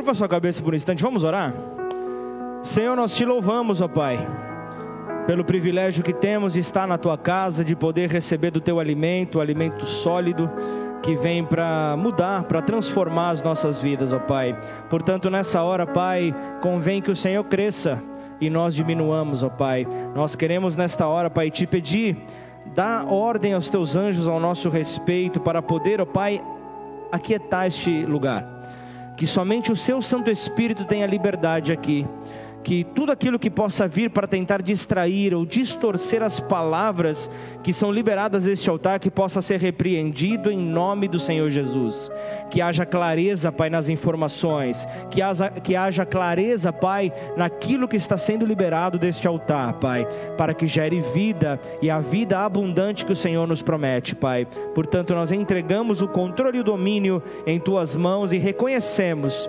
Curva sua cabeça por um instante, vamos orar? Senhor, nós te louvamos, ó Pai, pelo privilégio que temos de estar na tua casa, de poder receber do teu alimento, o alimento sólido que vem para mudar, para transformar as nossas vidas, ó Pai. Portanto, nessa hora, Pai, convém que o Senhor cresça e nós diminuamos, ó Pai. Nós queremos nesta hora, Pai, te pedir, dá ordem aos teus anjos ao nosso respeito para poder, ó Pai, aquietar este lugar que somente o seu Santo Espírito tenha liberdade aqui que tudo aquilo que possa vir para tentar distrair ou distorcer as palavras que são liberadas deste altar, que possa ser repreendido em nome do Senhor Jesus. Que haja clareza, Pai, nas informações, que haja, que haja clareza, Pai, naquilo que está sendo liberado deste altar, Pai, para que gere vida e a vida abundante que o Senhor nos promete, Pai. Portanto, nós entregamos o controle e o domínio em tuas mãos e reconhecemos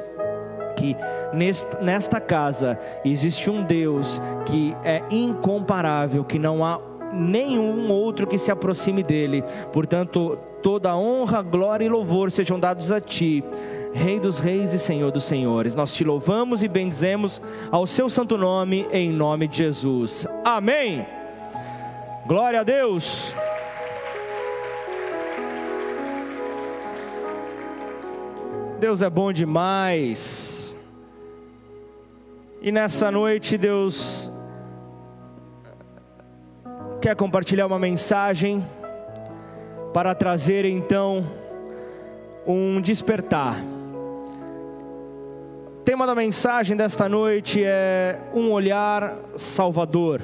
nesta casa existe um Deus que é incomparável, que não há nenhum outro que se aproxime dele. Portanto, toda honra, glória e louvor sejam dados a ti. Rei dos reis e Senhor dos senhores, nós te louvamos e bendizemos ao seu santo nome, em nome de Jesus. Amém. Glória a Deus. Deus é bom demais. E nessa noite Deus quer compartilhar uma mensagem para trazer então um despertar. O tema da mensagem desta noite é um olhar salvador.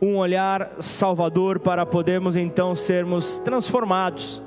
Um olhar salvador para podermos então sermos transformados.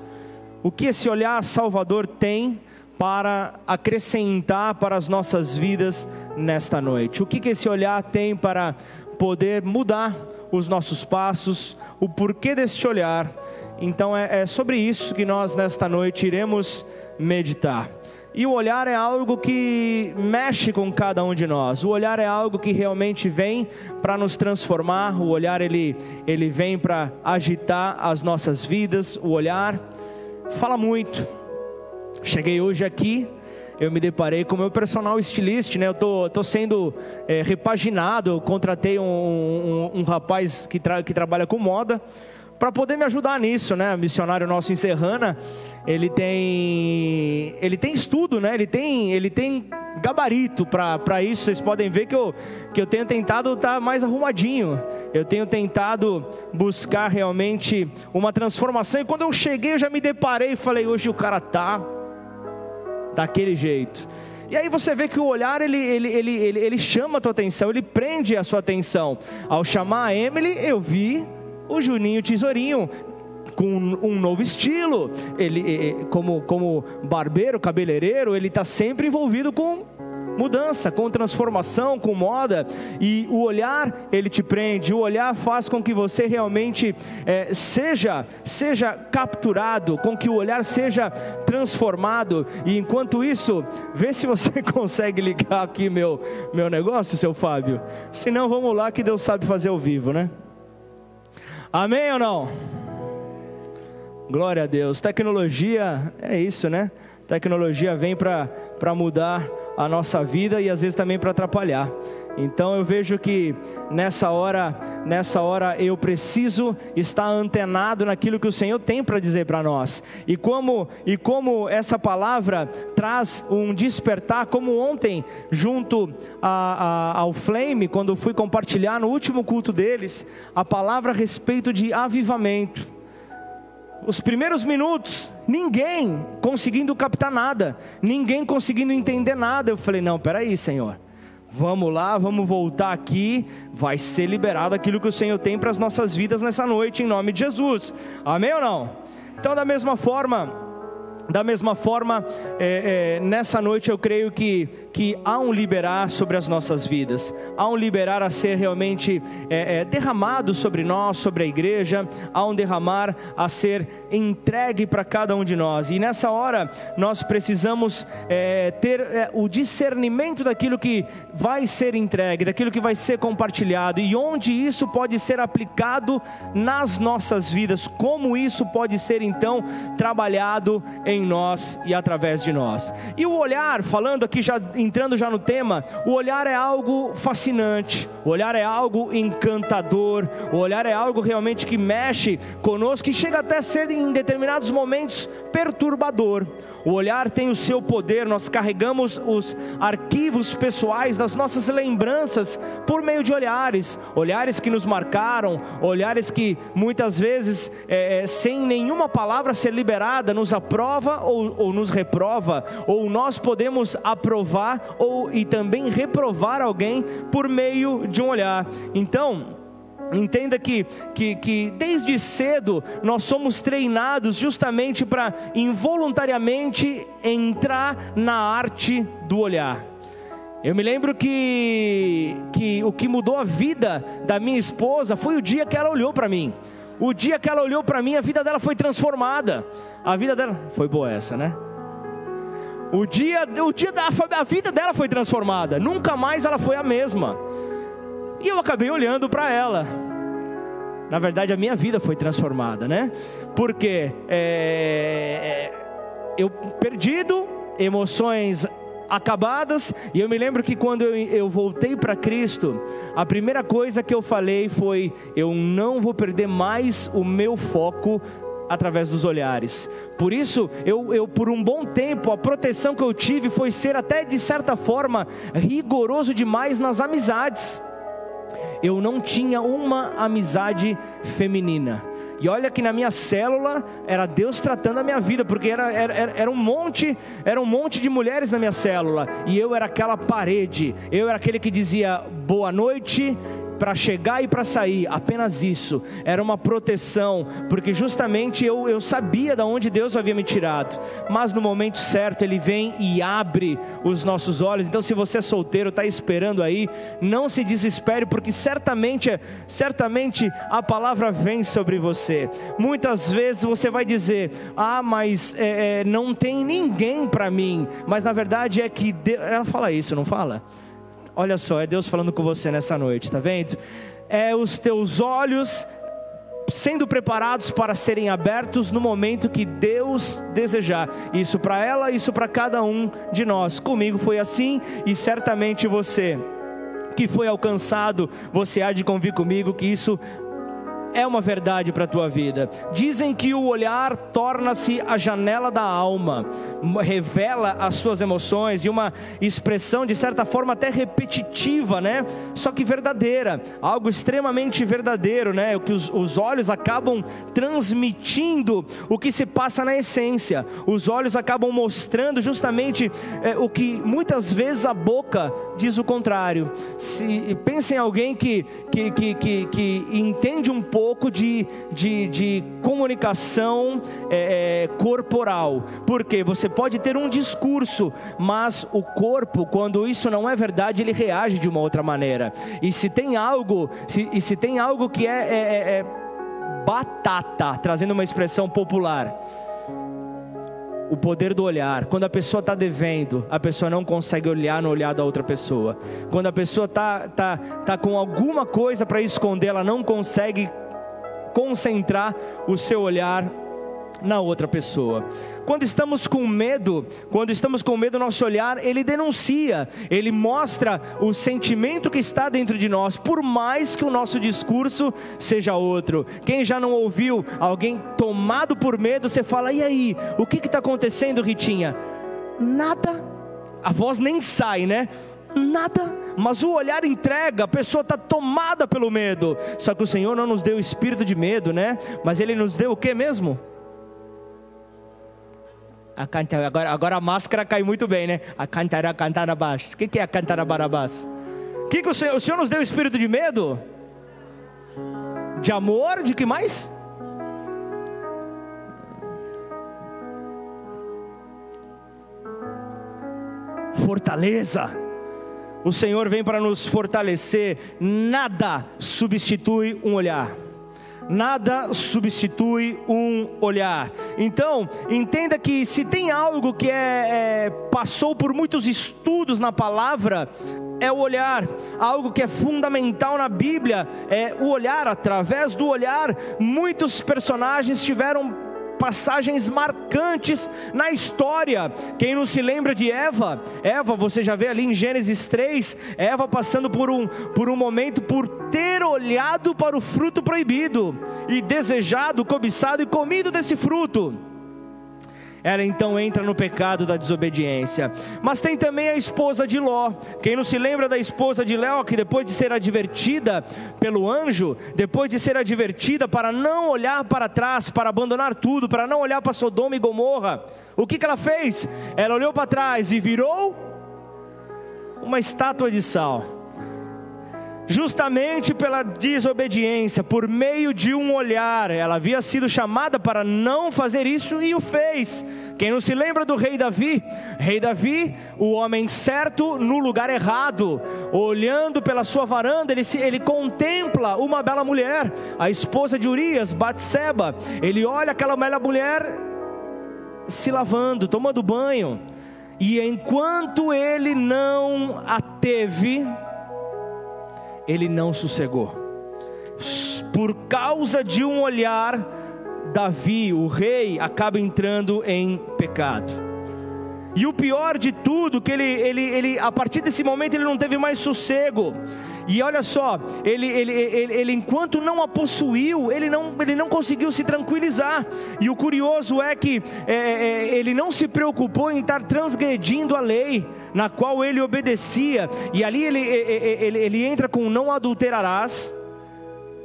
O que esse olhar salvador tem para acrescentar para as nossas vidas nesta noite? O que, que esse olhar tem para poder mudar os nossos passos? O porquê deste olhar? Então é, é sobre isso que nós nesta noite iremos meditar. E o olhar é algo que mexe com cada um de nós. O olhar é algo que realmente vem para nos transformar. O olhar ele, ele vem para agitar as nossas vidas. O olhar fala muito. Cheguei hoje aqui, eu me deparei com o meu personal estilista, né? Eu tô, tô sendo é, repaginado, eu contratei um, um, um rapaz que, tra que trabalha com moda para poder me ajudar nisso, né? Missionário nosso em Serrana, ele tem ele tem estudo, né? Ele tem ele tem gabarito para isso. Vocês podem ver que eu que eu tenho tentado estar tá mais arrumadinho. Eu tenho tentado buscar realmente uma transformação. E quando eu cheguei, eu já me deparei e falei: hoje o cara tá daquele jeito. E aí você vê que o olhar ele, ele, ele, ele, ele chama a tua atenção, ele prende a sua atenção. Ao chamar a Emily, eu vi o Juninho Tesourinho com um novo estilo. Ele, como, como barbeiro, cabeleireiro, ele está sempre envolvido com mudança, com transformação, com moda, e o olhar ele te prende, o olhar faz com que você realmente é, seja seja capturado, com que o olhar seja transformado. E enquanto isso, vê se você consegue ligar aqui meu meu negócio, seu Fábio. Se não, vamos lá que Deus sabe fazer ao vivo, né? Amém ou não? Glória a Deus. Tecnologia é isso, né? Tecnologia vem para mudar a nossa vida e às vezes também para atrapalhar. Então eu vejo que nessa hora, nessa hora eu preciso estar antenado naquilo que o Senhor tem para dizer para nós. E como e como essa palavra traz um despertar, como ontem junto a, a, ao Flame, quando fui compartilhar no último culto deles, a palavra a respeito de avivamento os primeiros minutos, ninguém conseguindo captar nada, ninguém conseguindo entender nada. Eu falei: não, peraí, Senhor, vamos lá, vamos voltar aqui, vai ser liberado aquilo que o Senhor tem para as nossas vidas nessa noite, em nome de Jesus. Amém ou não? Então, da mesma forma, da mesma forma, é, é, nessa noite eu creio que, que há um liberar sobre as nossas vidas, há um liberar a ser realmente é, é derramado sobre nós, sobre a igreja, há um derramar a ser entregue para cada um de nós, e nessa hora nós precisamos é, ter é, o discernimento daquilo que vai ser entregue, daquilo que vai ser compartilhado, e onde isso pode ser aplicado nas nossas vidas, como isso pode ser então trabalhado em em nós e através de nós. E o olhar, falando aqui já entrando já no tema, o olhar é algo fascinante, o olhar é algo encantador, o olhar é algo realmente que mexe conosco, que chega até a ser em determinados momentos perturbador. O olhar tem o seu poder, nós carregamos os arquivos pessoais das nossas lembranças por meio de olhares, olhares que nos marcaram, olhares que muitas vezes, é, sem nenhuma palavra ser liberada, nos aprova ou, ou nos reprova, ou nós podemos aprovar ou e também reprovar alguém por meio de um olhar. Então, Entenda que, que, que desde cedo nós somos treinados justamente para involuntariamente entrar na arte do olhar. Eu me lembro que, que o que mudou a vida da minha esposa foi o dia que ela olhou para mim. O dia que ela olhou para mim, a vida dela foi transformada. A vida dela foi boa essa, né? O dia, o dia da a vida dela foi transformada. Nunca mais ela foi a mesma. E eu acabei olhando para ela. Na verdade, a minha vida foi transformada, né? Porque é, é, eu perdido, emoções acabadas, e eu me lembro que quando eu, eu voltei para Cristo, a primeira coisa que eu falei foi: eu não vou perder mais o meu foco através dos olhares. Por isso, eu, eu, por um bom tempo, a proteção que eu tive foi ser até de certa forma rigoroso demais nas amizades eu não tinha uma amizade feminina. E olha que na minha célula era Deus tratando a minha vida, porque era, era, era, um monte, era um monte de mulheres na minha célula, e eu era aquela parede, eu era aquele que dizia boa noite, para chegar e para sair, apenas isso, era uma proteção, porque justamente eu, eu sabia de onde Deus havia me tirado, mas no momento certo Ele vem e abre os nossos olhos. Então, se você é solteiro, está esperando aí, não se desespere, porque certamente, certamente a palavra vem sobre você. Muitas vezes você vai dizer: Ah, mas é, é não tem ninguém para mim, mas na verdade é que Deus... ela fala isso, não fala? Olha só, é Deus falando com você nessa noite, tá vendo? É os teus olhos sendo preparados para serem abertos no momento que Deus desejar. Isso para ela, isso para cada um de nós. Comigo foi assim e certamente você que foi alcançado, você há de convir comigo que isso é uma verdade para a tua vida. Dizem que o olhar torna-se a janela da alma, revela as suas emoções e uma expressão de certa forma até repetitiva, né? Só que verdadeira, algo extremamente verdadeiro, né? O que os, os olhos acabam transmitindo o que se passa na essência. Os olhos acabam mostrando justamente é, o que muitas vezes a boca diz o contrário. Se em alguém que, que, que, que, que entende um pouco pouco de, de, de comunicação é, é, corporal, porque você pode ter um discurso, mas o corpo, quando isso não é verdade, ele reage de uma outra maneira. E se tem algo, se, e se tem algo que é, é, é, é batata, trazendo uma expressão popular, o poder do olhar. Quando a pessoa está devendo, a pessoa não consegue olhar no olhar da outra pessoa. Quando a pessoa está tá, tá com alguma coisa para esconder, ela não consegue concentrar o seu olhar na outra pessoa. Quando estamos com medo, quando estamos com medo, nosso olhar, ele denuncia, ele mostra o sentimento que está dentro de nós, por mais que o nosso discurso seja outro. Quem já não ouviu alguém tomado por medo, você fala: "E aí, o que está acontecendo, Ritinha?" Nada. A voz nem sai, né? Nada mas o olhar entrega, a pessoa está tomada pelo medo. Só que o Senhor não nos deu espírito de medo, né? Mas Ele nos deu o que mesmo? A cantar, agora, agora a máscara cai muito bem, né? A cantar, a cantar abaixo. O que, que é a cantar barabás? O que, que o Senhor, o Senhor nos deu espírito de medo? De amor? De que mais? Fortaleza o Senhor vem para nos fortalecer, nada substitui um olhar. Nada substitui um olhar. Então, entenda que se tem algo que é, é, passou por muitos estudos na palavra, é o olhar. Algo que é fundamental na Bíblia é o olhar. Através do olhar, muitos personagens tiveram passagens marcantes na história. Quem não se lembra de Eva? Eva, você já vê ali em Gênesis 3, Eva passando por um, por um momento por ter olhado para o fruto proibido e desejado, cobiçado e comido desse fruto ela então entra no pecado da desobediência. Mas tem também a esposa de Ló. Quem não se lembra da esposa de Ló, que depois de ser advertida pelo anjo, depois de ser advertida para não olhar para trás, para abandonar tudo, para não olhar para Sodoma e Gomorra, o que, que ela fez? Ela olhou para trás e virou uma estátua de sal justamente pela desobediência, por meio de um olhar. Ela havia sido chamada para não fazer isso e o fez. Quem não se lembra do rei Davi? Rei Davi, o homem certo no lugar errado, olhando pela sua varanda, ele, se, ele contempla uma bela mulher, a esposa de Urias, Batseba. Ele olha aquela bela mulher se lavando, tomando banho. E enquanto ele não a teve, ele não sossegou. Por causa de um olhar, Davi, o rei, acaba entrando em pecado. E o pior de tudo, que ele, ele, ele, a partir desse momento ele não teve mais sossego. E olha só, ele, ele, ele, ele, enquanto não a possuiu, ele não, ele não conseguiu se tranquilizar. E o curioso é que é, é, ele não se preocupou em estar transgredindo a lei na qual ele obedecia. E ali ele, ele, ele entra com não adulterarás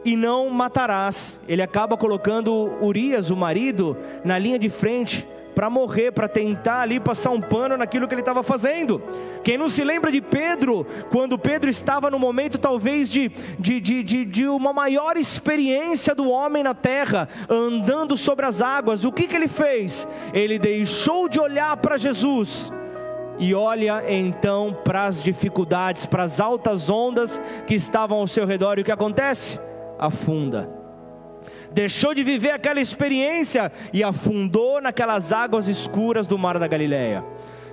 e não matarás. Ele acaba colocando Urias, o marido, na linha de frente para morrer, para tentar ali passar um pano naquilo que ele estava fazendo. Quem não se lembra de Pedro, quando Pedro estava no momento talvez de, de, de, de, de uma maior experiência do homem na terra, andando sobre as águas, o que, que ele fez? Ele deixou de olhar para Jesus e olha então para as dificuldades, para as altas ondas que estavam ao seu redor, e o que acontece? Afunda deixou de viver aquela experiência e afundou naquelas águas escuras do mar da Galileia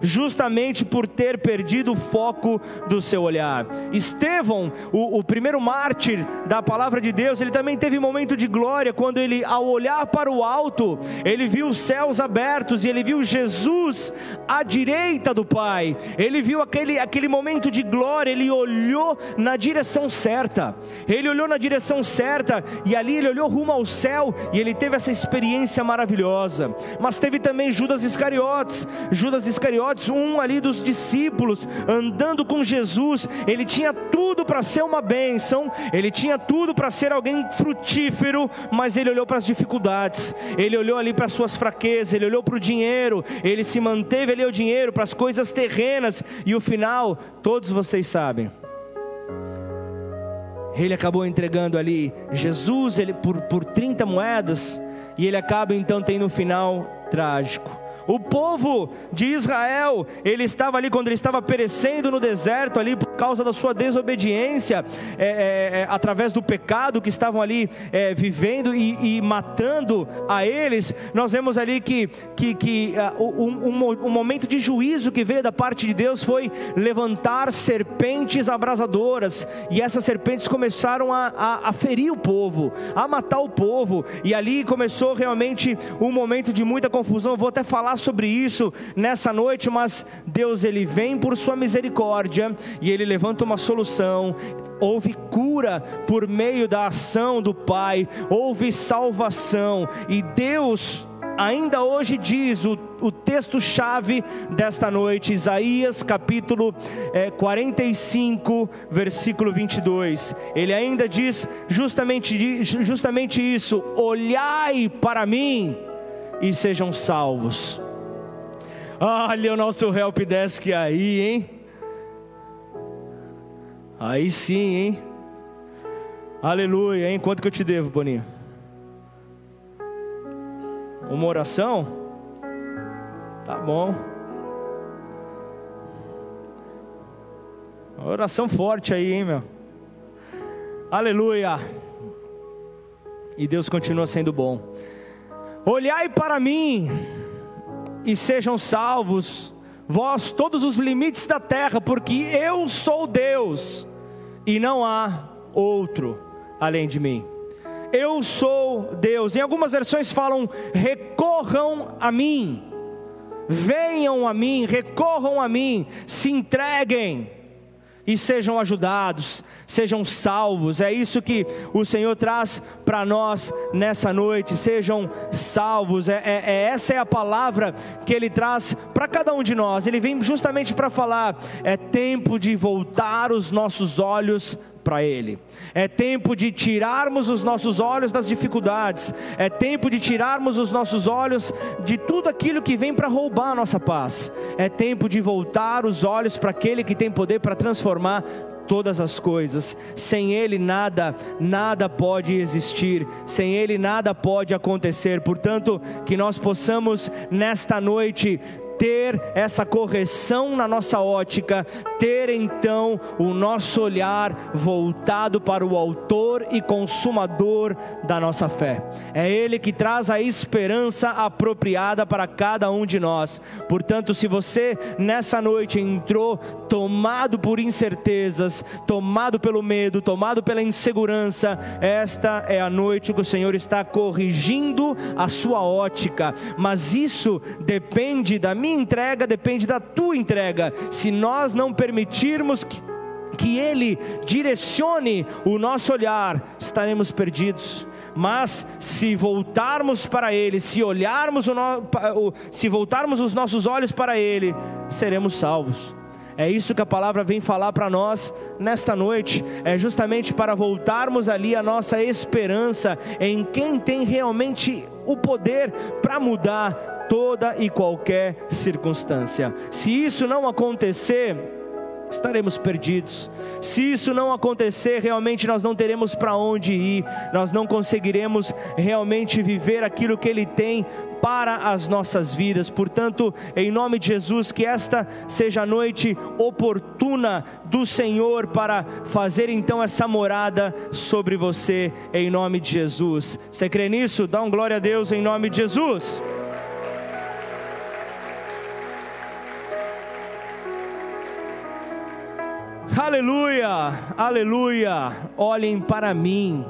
justamente por ter perdido o foco do seu olhar. Estevão, o, o, primeiro mártir da palavra de Deus, ele também teve um momento de glória quando ele, ao olhar para o alto, ele viu os céus abertos e ele viu Jesus à direita do Pai. Ele viu aquele, aquele momento de glória, ele olhou na direção certa. Ele olhou na direção certa e ali ele olhou rumo ao céu e ele teve essa experiência maravilhosa. Mas teve também Judas Iscariotes. Judas Iscariotes um ali dos discípulos, andando com Jesus, ele tinha tudo para ser uma bênção, ele tinha tudo para ser alguém frutífero, mas ele olhou para as dificuldades, ele olhou ali para as suas fraquezas, ele olhou para o dinheiro, ele se manteve ali o dinheiro, para as coisas terrenas, e o final, todos vocês sabem. Ele acabou entregando ali Jesus ele, por, por 30 moedas, e ele acaba então tendo um final trágico. O povo de Israel, ele estava ali quando ele estava perecendo no deserto ali por causa da sua desobediência, é, é, é, através do pecado que estavam ali é, vivendo e, e, matando a eles. Nós vemos ali que, que, que uh, um, um, um momento de juízo que veio da parte de Deus foi levantar serpentes abrasadoras e essas serpentes começaram a, a, a ferir o povo, a matar o povo e ali começou realmente um momento de muita confusão. Eu vou até falar sobre isso nessa noite, mas Deus ele vem por sua misericórdia e ele levanta uma solução. Houve cura por meio da ação do Pai, houve salvação e Deus ainda hoje diz o, o texto-chave desta noite, Isaías capítulo é, 45, versículo 22. Ele ainda diz justamente, justamente isso: olhai para mim e sejam salvos. Olha o nosso help desk aí, hein? Aí sim, hein? Aleluia, hein? Quanto que eu te devo, Boninho? Uma oração? Tá bom. Uma oração forte aí, hein, meu? Aleluia. E Deus continua sendo bom. Olhai para mim e sejam salvos, vós todos os limites da terra, porque eu sou Deus e não há outro além de mim. Eu sou Deus. Em algumas versões falam: recorram a mim, venham a mim, recorram a mim, se entreguem e sejam ajudados, sejam salvos. É isso que o Senhor traz para nós nessa noite. Sejam salvos. É, é, é, essa é a palavra que Ele traz para cada um de nós. Ele vem justamente para falar: é tempo de voltar os nossos olhos para Ele. É tempo de tirarmos os nossos olhos das dificuldades, é tempo de tirarmos os nossos olhos de tudo aquilo que vem para roubar a nossa paz, é tempo de voltar os olhos para aquele que tem poder para transformar todas as coisas. Sem Ele nada, nada pode existir. Sem Ele nada pode acontecer. Portanto, que nós possamos nesta noite ter essa correção na nossa ótica, ter então o nosso olhar voltado para o Autor e Consumador da nossa fé. É Ele que traz a esperança apropriada para cada um de nós. Portanto, se você nessa noite entrou tomado por incertezas, tomado pelo medo, tomado pela insegurança, esta é a noite que o Senhor está corrigindo a sua ótica, mas isso depende da minha minha entrega depende da tua entrega. Se nós não permitirmos que, que Ele direcione o nosso olhar, estaremos perdidos. Mas se voltarmos para Ele, se olharmos no, se voltarmos os nossos olhos para Ele, seremos salvos. É isso que a palavra vem falar para nós nesta noite. É justamente para voltarmos ali a nossa esperança em quem tem realmente o poder para mudar toda e qualquer circunstância. Se isso não acontecer, estaremos perdidos. Se isso não acontecer, realmente nós não teremos para onde ir, nós não conseguiremos realmente viver aquilo que Ele tem para as nossas vidas. Portanto, em nome de Jesus, que esta seja a noite oportuna do Senhor para fazer então essa morada sobre você, em nome de Jesus. Você crê nisso? Dá um glória a Deus em nome de Jesus. Aleluia, aleluia. Olhem para mim.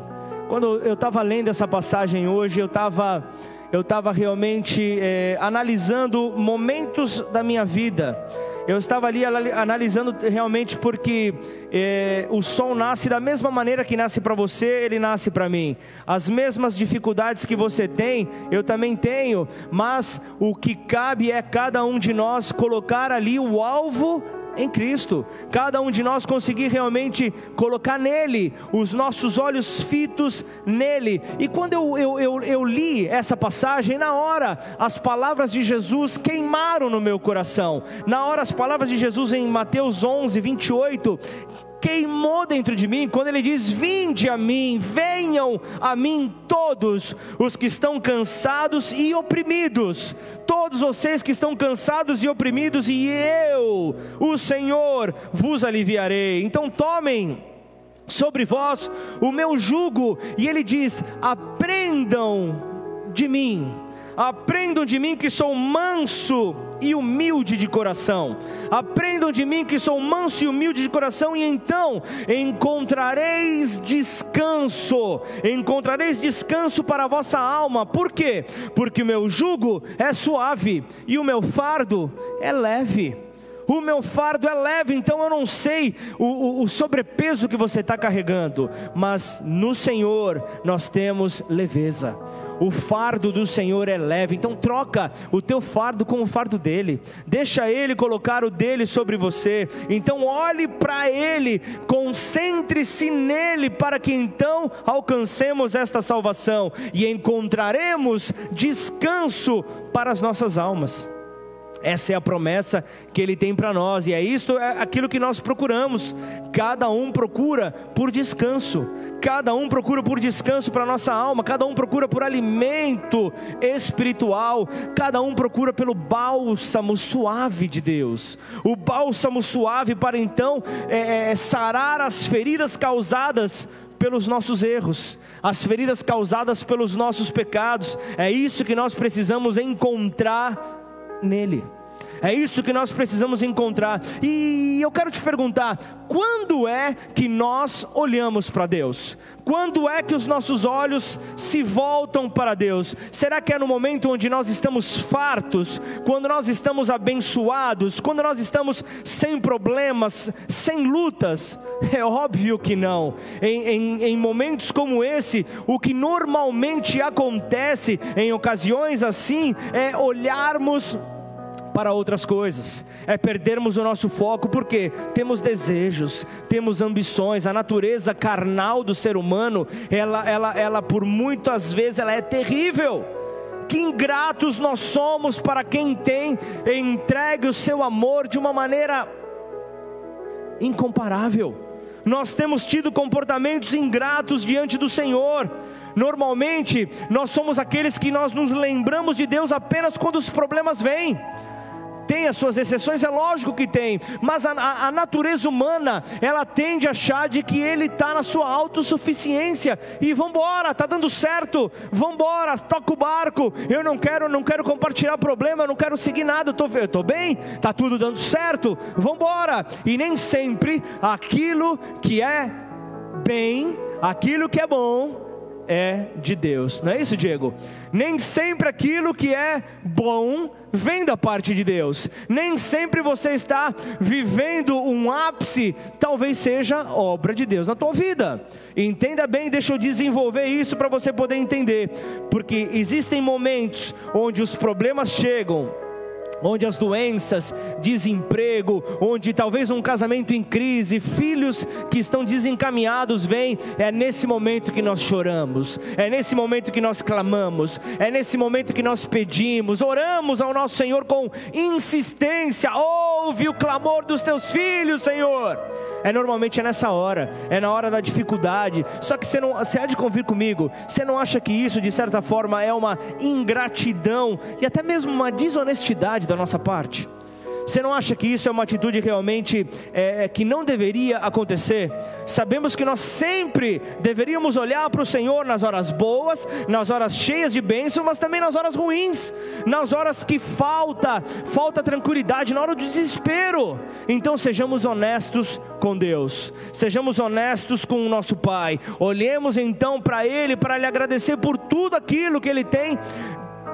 Quando eu estava lendo essa passagem hoje, eu estava eu estava realmente é, analisando momentos da minha vida. Eu estava ali analisando realmente porque é, o sol nasce da mesma maneira que nasce para você, ele nasce para mim. As mesmas dificuldades que você tem, eu também tenho, mas o que cabe é cada um de nós colocar ali o alvo em Cristo. Cada um de nós conseguir realmente colocar nele os nossos olhos fitos nele. E quando eu, eu, eu, eu li essa passagem, na hora as palavras de Jesus queimaram no meu coração. Na hora as palavras de Jesus em Mateus 11, 28 queimou dentro de mim quando ele diz: Vinde a mim, venham a mim todos os que estão cansados e oprimidos, todos vocês que estão cansados e oprimidos, e eu, o Senhor, vos aliviarei. Então tomem sobre vós o meu jugo, e ele diz: Aprendam de mim, aprendam de mim que sou manso e humilde de coração. Aprendam de mim que sou manso e humilde de coração, e então encontrareis descanso. Encontrareis descanso para a vossa alma. Por quê? Porque o meu jugo é suave e o meu fardo é leve o meu fardo é leve, então eu não sei o, o, o sobrepeso que você está carregando, mas no Senhor nós temos leveza o fardo do Senhor é leve. Então troca o teu fardo com o fardo dele. Deixa ele colocar o dele sobre você. Então olhe para ele, concentre-se nele para que então alcancemos esta salvação e encontraremos descanso para as nossas almas. Essa é a promessa que Ele tem para nós, e é isto é aquilo que nós procuramos. Cada um procura por descanso, cada um procura por descanso para a nossa alma, cada um procura por alimento espiritual, cada um procura pelo bálsamo suave de Deus, o bálsamo suave para então é, é sarar as feridas causadas pelos nossos erros, as feridas causadas pelos nossos pecados. É isso que nós precisamos encontrar nele. É isso que nós precisamos encontrar. E eu quero te perguntar: quando é que nós olhamos para Deus? Quando é que os nossos olhos se voltam para Deus? Será que é no momento onde nós estamos fartos, quando nós estamos abençoados, quando nós estamos sem problemas, sem lutas? É óbvio que não. Em, em, em momentos como esse, o que normalmente acontece em ocasiões assim é olharmos para outras coisas, é perdermos o nosso foco, porque temos desejos, temos ambições, a natureza carnal do ser humano, ela, ela, ela por muitas vezes ela é terrível. Que ingratos nós somos para quem tem entregue o seu amor de uma maneira incomparável. Nós temos tido comportamentos ingratos diante do Senhor. Normalmente, nós somos aqueles que nós nos lembramos de Deus apenas quando os problemas vêm tem as suas exceções, é lógico que tem, mas a, a, a natureza humana, ela tende a achar de que ele está na sua autossuficiência, e vambora, está dando certo, vambora, toca o barco, eu não quero, não quero compartilhar problema, eu não quero seguir nada, eu estou bem, está tudo dando certo, vambora, e nem sempre aquilo que é bem, aquilo que é bom, é de Deus. Não é isso, Diego? Nem sempre aquilo que é bom vem da parte de Deus. Nem sempre você está vivendo um ápice, talvez seja obra de Deus na tua vida. Entenda bem, deixa eu desenvolver isso para você poder entender, porque existem momentos onde os problemas chegam onde as doenças, desemprego, onde talvez um casamento em crise, filhos que estão desencaminhados vêm, é nesse momento que nós choramos, é nesse momento que nós clamamos, é nesse momento que nós pedimos, oramos ao nosso Senhor com insistência, ouve o clamor dos teus filhos, Senhor. É normalmente é nessa hora, é na hora da dificuldade. Só que você não, você há de convir comigo, você não acha que isso de certa forma é uma ingratidão e até mesmo uma desonestidade da nossa parte? Você não acha que isso é uma atitude realmente é, é, que não deveria acontecer? Sabemos que nós sempre deveríamos olhar para o Senhor nas horas boas, nas horas cheias de bênção, mas também nas horas ruins, nas horas que falta, falta tranquilidade, na hora do desespero. Então sejamos honestos com Deus, sejamos honestos com o nosso Pai. Olhemos então para Ele para lhe agradecer por tudo aquilo que Ele tem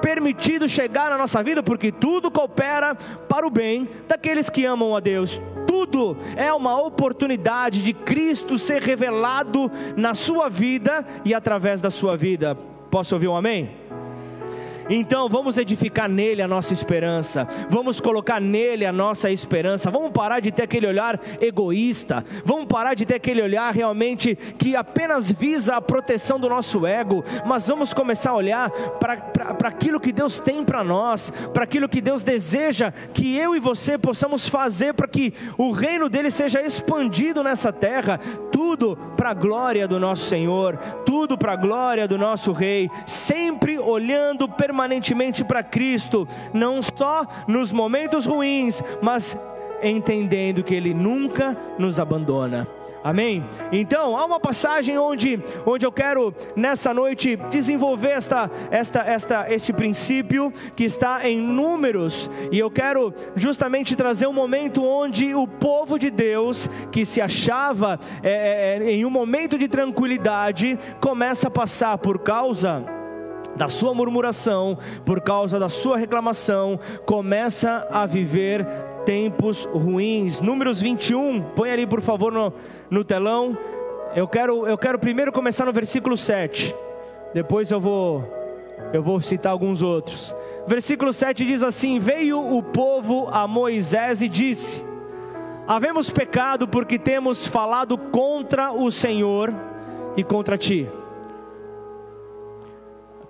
permitido chegar na nossa vida, porque tudo coopera para o bem daqueles que amam a Deus. Tudo é uma oportunidade de Cristo ser revelado na sua vida e através da sua vida. Posso ouvir um amém? Então vamos edificar nele a nossa esperança, vamos colocar nele a nossa esperança, vamos parar de ter aquele olhar egoísta, vamos parar de ter aquele olhar realmente que apenas visa a proteção do nosso ego, mas vamos começar a olhar para aquilo que Deus tem para nós, para aquilo que Deus deseja que eu e você possamos fazer para que o reino dele seja expandido nessa terra, tudo para a glória do nosso Senhor, tudo para a glória do nosso Rei, sempre olhando permanentemente permanentemente para Cristo, não só nos momentos ruins, mas entendendo que Ele nunca nos abandona. Amém? Então, há uma passagem onde, onde eu quero nessa noite desenvolver esta, esta, esta, este princípio que está em Números, e eu quero justamente trazer um momento onde o povo de Deus, que se achava é, é, em um momento de tranquilidade, começa a passar por causa da sua murmuração, por causa da sua reclamação, começa a viver tempos ruins. Números 21, põe ali por favor no, no telão. Eu quero, eu quero primeiro começar no versículo 7. Depois eu vou eu vou citar alguns outros. Versículo 7 diz assim: Veio o povo a Moisés e disse: Havemos pecado porque temos falado contra o Senhor e contra ti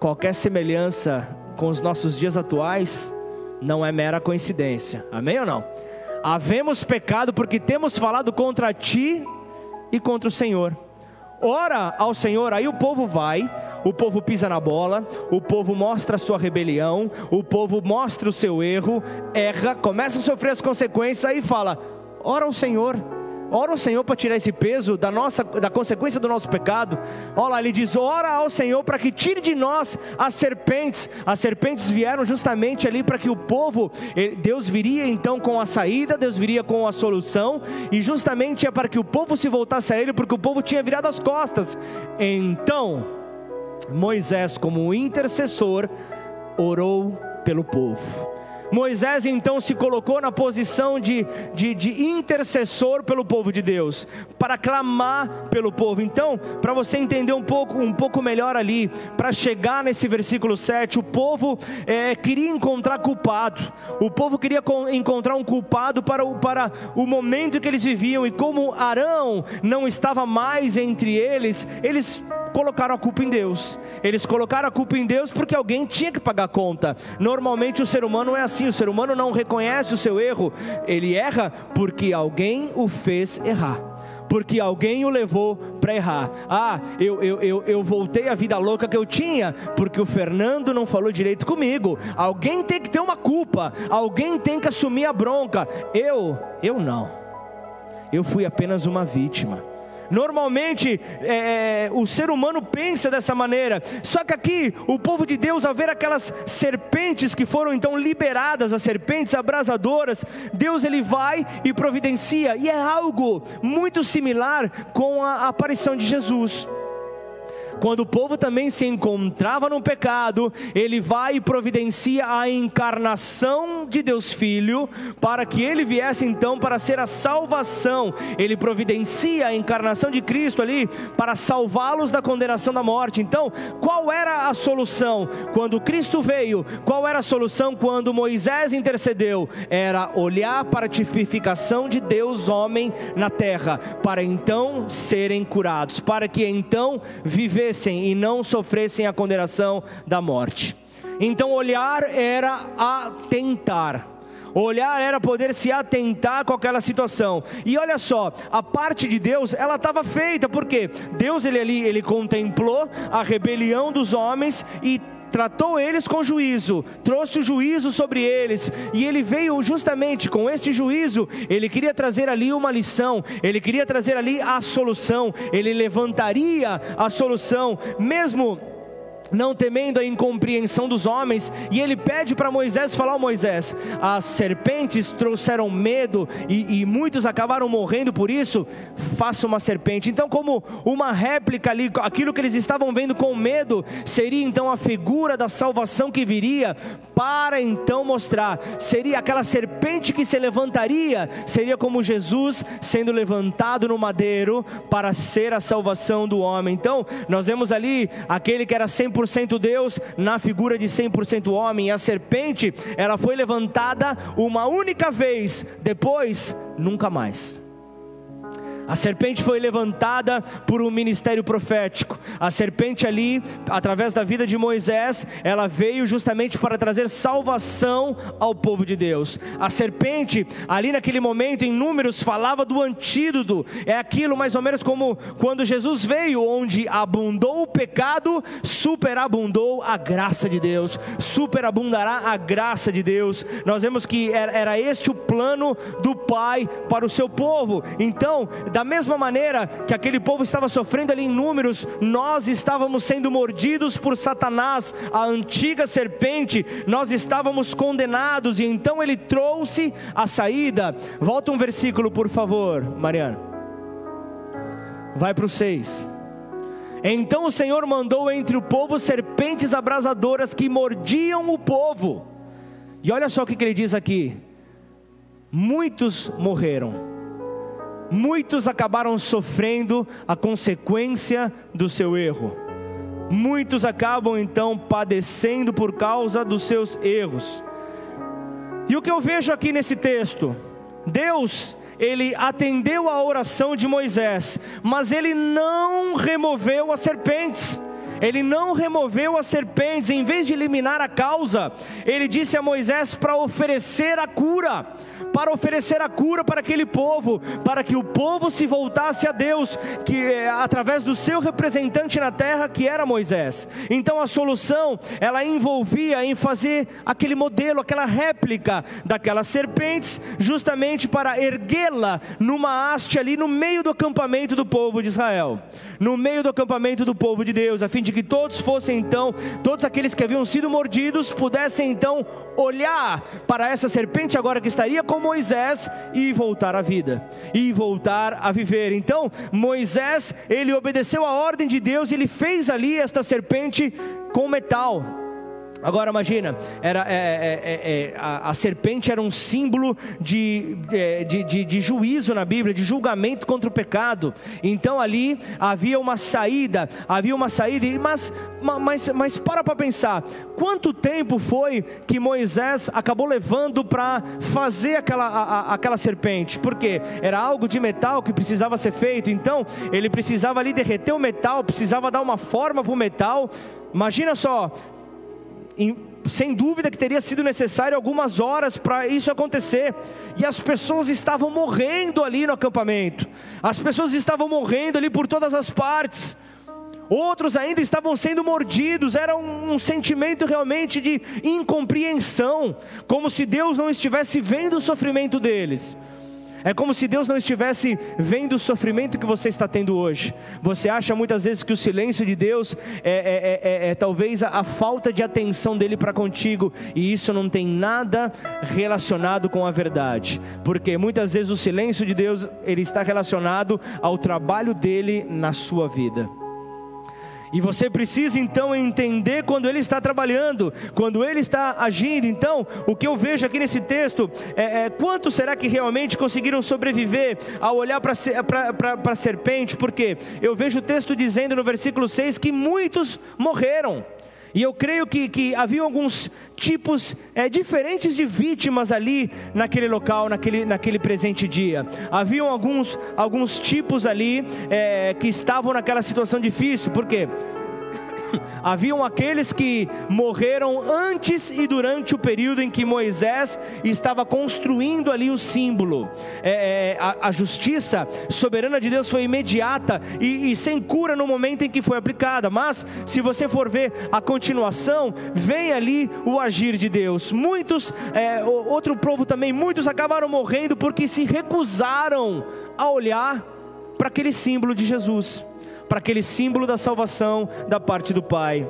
qualquer semelhança com os nossos dias atuais não é mera coincidência. Amém ou não? Havemos pecado porque temos falado contra ti e contra o Senhor. Ora ao Senhor, aí o povo vai, o povo pisa na bola, o povo mostra a sua rebelião, o povo mostra o seu erro, erra, começa a sofrer as consequências e fala: Ora ao Senhor, Ora ao Senhor para tirar esse peso da nossa, da consequência do nosso pecado. Olha lá, ele diz: ora ao Senhor para que tire de nós as serpentes. As serpentes vieram justamente ali para que o povo, Deus viria então com a saída, Deus viria com a solução, e justamente é para que o povo se voltasse a Ele, porque o povo tinha virado as costas. Então, Moisés, como intercessor, orou pelo povo. Moisés então se colocou na posição de, de, de, intercessor pelo povo de Deus, para clamar pelo povo. Então, para você entender um pouco, um pouco melhor ali, para chegar nesse versículo 7, o povo é, queria encontrar culpado, o povo queria encontrar um culpado para o, para o momento que eles viviam, e como Arão não estava mais entre eles, eles colocaram a culpa em Deus. Eles colocaram a culpa em Deus porque alguém tinha que pagar a conta. Normalmente o ser humano é assim, o ser humano não reconhece o seu erro, ele erra porque alguém o fez errar porque alguém o levou para errar. Ah, eu, eu, eu, eu voltei à vida louca que eu tinha, porque o Fernando não falou direito comigo. Alguém tem que ter uma culpa, alguém tem que assumir a bronca. Eu, eu não. Eu fui apenas uma vítima. Normalmente é, o ser humano pensa dessa maneira. Só que aqui o povo de Deus, ao ver aquelas serpentes que foram então liberadas, as serpentes abrasadoras, Deus ele vai e providencia. E é algo muito similar com a aparição de Jesus. Quando o povo também se encontrava no pecado, ele vai e providencia a encarnação de Deus Filho, para que ele viesse então para ser a salvação. Ele providencia a encarnação de Cristo ali para salvá-los da condenação da morte. Então, qual era a solução? Quando Cristo veio, qual era a solução quando Moisés intercedeu? Era olhar para a tipificação de Deus homem na terra, para então serem curados, para que então vivessem vivessem e não sofressem a condenação da morte. Então, olhar era atentar. Olhar era poder se atentar com aquela situação. E olha só, a parte de Deus, ela estava feita, porque Deus ele ali, ele contemplou a rebelião dos homens e tratou eles com juízo, trouxe o juízo sobre eles, e ele veio justamente com este juízo, ele queria trazer ali uma lição, ele queria trazer ali a solução, ele levantaria a solução, mesmo não temendo a incompreensão dos homens, e ele pede para Moisés falar: Moisés, as serpentes trouxeram medo e, e, muitos acabaram morrendo por isso. Faça uma serpente. Então, como uma réplica ali, aquilo que eles estavam vendo com medo seria então a figura da salvação que viria, para então mostrar, seria aquela serpente que se levantaria, seria como Jesus sendo levantado no madeiro para ser a salvação do homem. Então, nós vemos ali aquele que era 100% 100% Deus na figura de 100% homem. E a serpente, ela foi levantada uma única vez, depois nunca mais. A serpente foi levantada por um ministério profético. A serpente ali, através da vida de Moisés, ela veio justamente para trazer salvação ao povo de Deus. A serpente, ali naquele momento, em números, falava do antídoto. É aquilo mais ou menos como quando Jesus veio, onde abundou o pecado, superabundou a graça de Deus. Superabundará a graça de Deus. Nós vemos que era este o plano do Pai para o seu povo. Então, da mesma maneira que aquele povo estava sofrendo ali em números, nós estávamos sendo mordidos por Satanás, a antiga serpente, nós estávamos condenados e então ele trouxe a saída. Volta um versículo, por favor, Mariana. Vai para o 6. Então o Senhor mandou entre o povo serpentes abrasadoras que mordiam o povo. E olha só o que ele diz aqui: muitos morreram muitos acabaram sofrendo a consequência do seu erro. Muitos acabam então padecendo por causa dos seus erros. E o que eu vejo aqui nesse texto? Deus, ele atendeu a oração de Moisés, mas ele não removeu as serpentes ele não removeu as serpentes, em vez de eliminar a causa, ele disse a Moisés para oferecer a cura para oferecer a cura para aquele povo, para que o povo se voltasse a Deus, que é, através do seu representante na terra, que era Moisés. Então a solução, ela envolvia em fazer aquele modelo, aquela réplica daquelas serpentes, justamente para erguê-la numa haste ali no meio do acampamento do povo de Israel, no meio do acampamento do povo de Deus, a fim de que todos fossem então, todos aqueles que haviam sido mordidos, pudessem então olhar para essa serpente agora que estaria como Moisés e voltar à vida, e voltar a viver. Então, Moisés, ele obedeceu a ordem de Deus, ele fez ali esta serpente com metal Agora imagina, era, é, é, é, é, a, a, serpente era um símbolo de, é, de, de, de, juízo na Bíblia, de julgamento contra o pecado. Então ali havia uma saída, havia uma saída, mas, mas, mas para para pensar, quanto tempo foi que Moisés acabou levando para fazer aquela, a, aquela serpente? Porque era algo de metal que precisava ser feito, então ele precisava ali derreter o metal, precisava dar uma forma para o metal. Imagina só, sem dúvida que teria sido necessário algumas horas para isso acontecer. E as pessoas estavam morrendo ali no acampamento. As pessoas estavam morrendo ali por todas as partes. Outros ainda estavam sendo mordidos, era um, um, sentimento realmente de incompreensão, como se Deus não estivesse vendo o sofrimento deles. É como se Deus não estivesse vendo o sofrimento que você está tendo hoje. Você acha muitas vezes que o silêncio de Deus é, é, é, é talvez a, a falta de atenção dele para contigo, e isso não tem nada relacionado com a verdade, porque muitas vezes o silêncio de Deus ele está relacionado ao trabalho dele na sua vida. E você precisa então entender quando ele está trabalhando, quando ele está agindo. Então, o que eu vejo aqui nesse texto é, é quanto será que realmente conseguiram sobreviver ao olhar para a serpente? Porque eu vejo o texto dizendo no versículo 6 que muitos morreram. E eu creio que, que havia alguns tipos é, diferentes de vítimas ali naquele local, naquele, naquele presente dia. Haviam alguns, alguns tipos ali é, que estavam naquela situação difícil, porque haviam aqueles que morreram antes e durante o período em que Moisés estava construindo ali o símbolo. É, é, a, a, justiça soberana de Deus foi imediata e, e, sem cura no momento em que foi aplicada. Mas, se você for ver a continuação, vem ali o agir de Deus. Muitos, é, outro povo também, muitos acabaram morrendo porque se recusaram a olhar para aquele símbolo de Jesus para aquele símbolo da salvação da parte do Pai.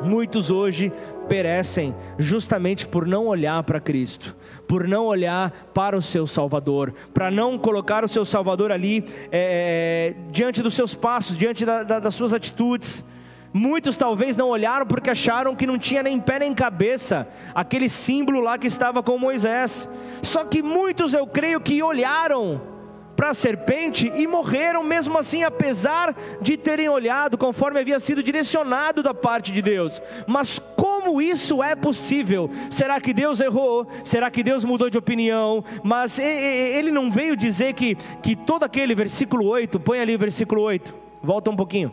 Muitos hoje perecem justamente por não olhar para Cristo, por não olhar para o seu Salvador, para não colocar o seu Salvador ali é, diante dos seus passos, diante da, da, das suas atitudes. Muitos talvez não olharam porque acharam que não tinha nem pé nem cabeça aquele símbolo lá que estava com Moisés. Só que muitos eu creio que olharam para a serpente e morreram mesmo assim, apesar de terem olhado conforme havia sido direcionado da parte de Deus. Mas como isso é possível? Será que Deus errou? Será que Deus mudou de opinião? Mas ele não veio dizer que, que todo aquele versículo 8, põe ali o versículo 8, volta um pouquinho.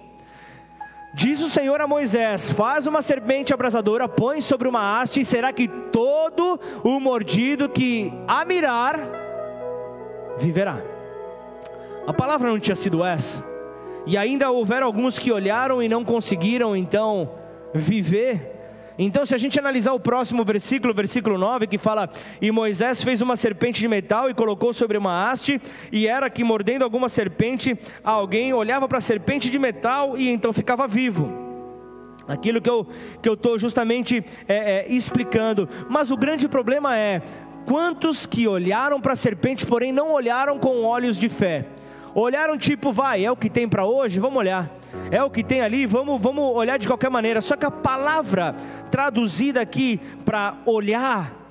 Diz o Senhor a Moisés: Faz uma serpente abrasadora, põe sobre uma haste, e será que todo o mordido que a mirar viverá. A palavra não tinha sido essa. E ainda houveram alguns que olharam e não conseguiram então viver. Então, se a gente analisar o próximo versículo, versículo 9, que fala: E Moisés fez uma serpente de metal e colocou sobre uma haste, e era que mordendo alguma serpente, alguém olhava para a serpente de metal e então ficava vivo. Aquilo que eu que estou justamente é, é, explicando. Mas o grande problema é: quantos que olharam para a serpente, porém não olharam com olhos de fé? Olharam tipo, vai, é o que tem para hoje, vamos olhar. É o que tem ali, vamos, vamos olhar de qualquer maneira. Só que a palavra traduzida aqui para olhar